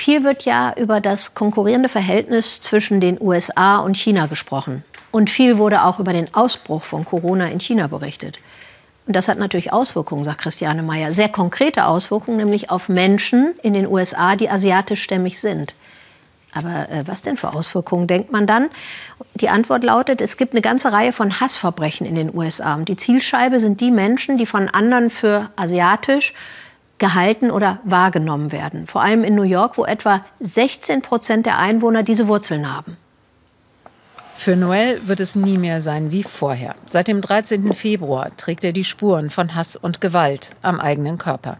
Viel wird ja über das konkurrierende Verhältnis zwischen den USA und China gesprochen. Und viel wurde auch über den Ausbruch von Corona in China berichtet. Und das hat natürlich Auswirkungen, sagt Christiane Mayer, sehr konkrete Auswirkungen, nämlich auf Menschen in den USA, die asiatischstämmig sind. Aber äh, was denn für Auswirkungen denkt man dann? Die Antwort lautet, es gibt eine ganze Reihe von Hassverbrechen in den USA. Und die Zielscheibe sind die Menschen, die von anderen für asiatisch gehalten oder wahrgenommen werden. Vor allem in New York, wo etwa 16 Prozent der Einwohner diese Wurzeln haben. Für Noel wird es nie mehr sein wie vorher. Seit dem 13. Februar trägt er die Spuren von Hass und Gewalt am eigenen Körper.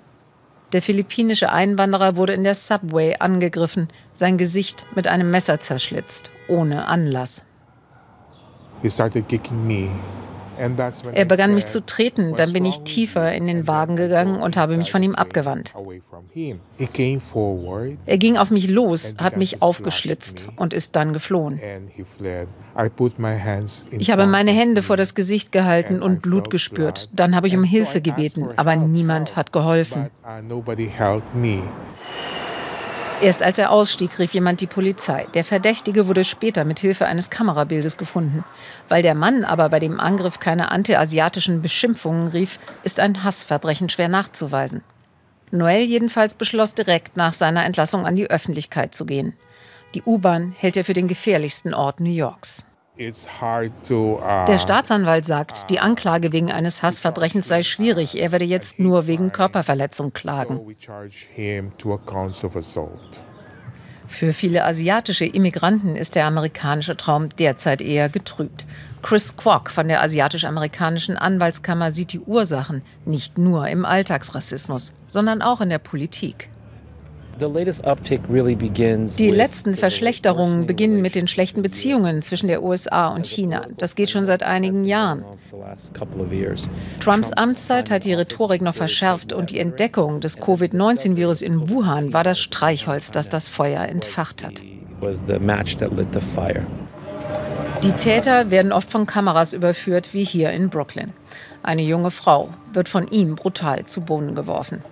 Der philippinische Einwanderer wurde in der Subway angegriffen, sein Gesicht mit einem Messer zerschlitzt, ohne Anlass. He started kicking me er begann mich zu treten, dann bin ich tiefer in den Wagen gegangen und habe mich von ihm abgewandt. Er ging auf mich los, hat mich aufgeschlitzt und ist dann geflohen. Ich habe meine Hände vor das Gesicht gehalten und Blut gespürt. Dann habe ich um Hilfe gebeten, aber niemand hat geholfen. Erst als er ausstieg, rief jemand die Polizei. Der Verdächtige wurde später mit Hilfe eines Kamerabildes gefunden. Weil der Mann aber bei dem Angriff keine antiasiatischen Beschimpfungen rief, ist ein Hassverbrechen schwer nachzuweisen. Noel jedenfalls beschloss direkt nach seiner Entlassung an die Öffentlichkeit zu gehen. Die U-Bahn hält er für den gefährlichsten Ort New Yorks. Uh, der Staatsanwalt sagt, die Anklage wegen eines Hassverbrechens sei schwierig. Er werde jetzt nur wegen Körperverletzung klagen. Für viele asiatische Immigranten ist der amerikanische Traum derzeit eher getrübt. Chris Kwok von der asiatisch-amerikanischen Anwaltskammer sieht die Ursachen nicht nur im Alltagsrassismus, sondern auch in der Politik. Die letzten Verschlechterungen beginnen mit den schlechten Beziehungen zwischen der USA und China. Das geht schon seit einigen Jahren. Trumps Amtszeit hat die Rhetorik noch verschärft und die Entdeckung des Covid-19-Virus in Wuhan war das Streichholz, das das Feuer entfacht hat. Die Täter werden oft von Kameras überführt, wie hier in Brooklyn. Eine junge Frau wird von ihm brutal zu Boden geworfen.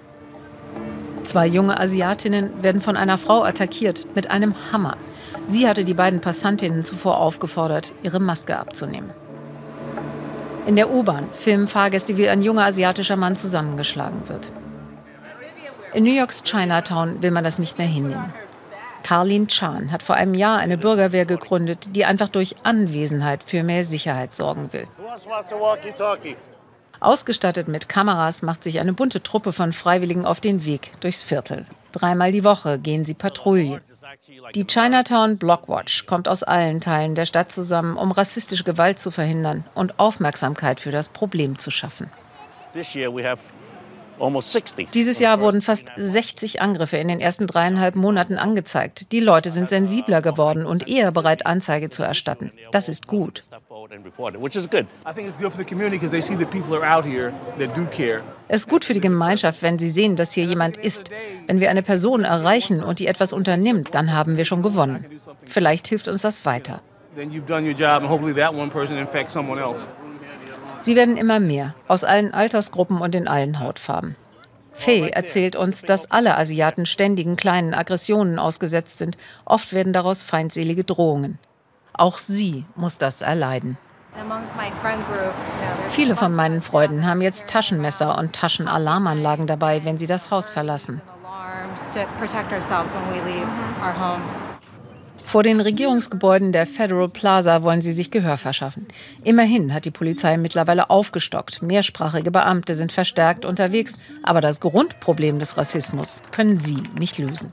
Zwei junge Asiatinnen werden von einer Frau attackiert mit einem Hammer. Sie hatte die beiden Passantinnen zuvor aufgefordert, ihre Maske abzunehmen. In der U-Bahn filmen Fahrgäste, wie ein junger asiatischer Mann zusammengeschlagen wird. In New Yorks Chinatown will man das nicht mehr hinnehmen. Carlin Chan hat vor einem Jahr eine Bürgerwehr gegründet, die einfach durch Anwesenheit für mehr Sicherheit sorgen will. Ausgestattet mit Kameras macht sich eine bunte Truppe von Freiwilligen auf den Weg durchs Viertel. Dreimal die Woche gehen sie Patrouille. Die Chinatown Blockwatch kommt aus allen Teilen der Stadt zusammen, um rassistische Gewalt zu verhindern und Aufmerksamkeit für das Problem zu schaffen. Dieses Jahr wurden fast 60 Angriffe in den ersten dreieinhalb Monaten angezeigt. Die Leute sind sensibler geworden und eher bereit, Anzeige zu erstatten. Das ist gut. Es ist gut für die Gemeinschaft, wenn sie sehen, dass hier jemand ist. Wenn wir eine Person erreichen und die etwas unternimmt, dann haben wir schon gewonnen. Vielleicht hilft uns das weiter. Sie werden immer mehr, aus allen Altersgruppen und in allen Hautfarben. Fei erzählt uns, dass alle Asiaten ständigen kleinen Aggressionen ausgesetzt sind. Oft werden daraus feindselige Drohungen. Auch sie muss das erleiden. Viele von meinen Freunden haben jetzt Taschenmesser und Taschenalarmanlagen dabei, wenn sie das Haus verlassen. Vor den Regierungsgebäuden der Federal Plaza wollen sie sich Gehör verschaffen. Immerhin hat die Polizei mittlerweile aufgestockt. Mehrsprachige Beamte sind verstärkt unterwegs. Aber das Grundproblem des Rassismus können sie nicht lösen.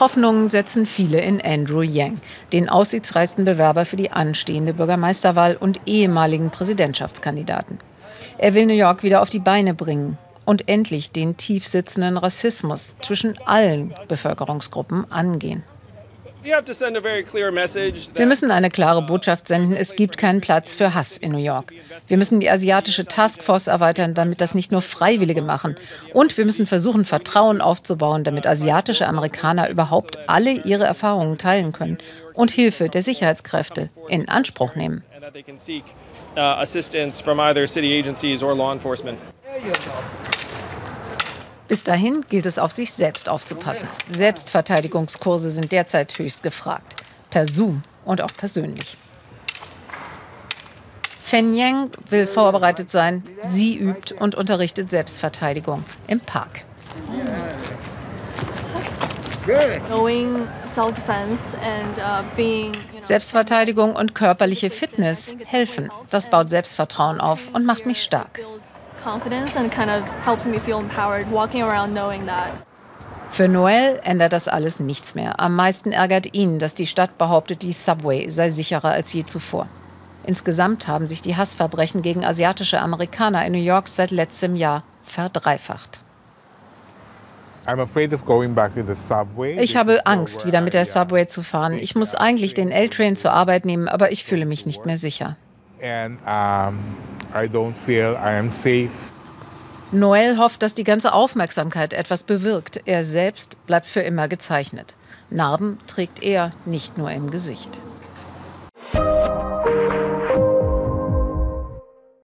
Hoffnungen setzen viele in Andrew Yang, den aussichtsreichsten Bewerber für die anstehende Bürgermeisterwahl und ehemaligen Präsidentschaftskandidaten. Er will New York wieder auf die Beine bringen und endlich den tiefsitzenden Rassismus zwischen allen Bevölkerungsgruppen angehen. Wir müssen eine klare Botschaft senden, es gibt keinen Platz für Hass in New York. Wir müssen die asiatische Taskforce erweitern, damit das nicht nur Freiwillige machen. Und wir müssen versuchen, Vertrauen aufzubauen, damit asiatische Amerikaner überhaupt alle ihre Erfahrungen teilen können und Hilfe der Sicherheitskräfte in Anspruch nehmen. Bis dahin gilt es auf sich selbst aufzupassen. Selbstverteidigungskurse sind derzeit höchst gefragt. Per Zoom und auch persönlich. Fen Yang will vorbereitet sein. Sie übt und unterrichtet Selbstverteidigung im Park. Uh, Selbstverteidigung und körperliche Fitness helfen. Das baut Selbstvertrauen auf und macht mich stark. Für Noel ändert das alles nichts mehr. Am meisten ärgert ihn, dass die Stadt behauptet, die Subway sei sicherer als je zuvor. Insgesamt haben sich die Hassverbrechen gegen asiatische Amerikaner in New York seit letztem Jahr verdreifacht. Ich habe Angst, wieder mit der Subway zu fahren. Ich muss eigentlich den L-Train zur Arbeit nehmen, aber ich fühle mich nicht mehr sicher. Noel hofft, dass die ganze Aufmerksamkeit etwas bewirkt. Er selbst bleibt für immer gezeichnet. Narben trägt er nicht nur im Gesicht.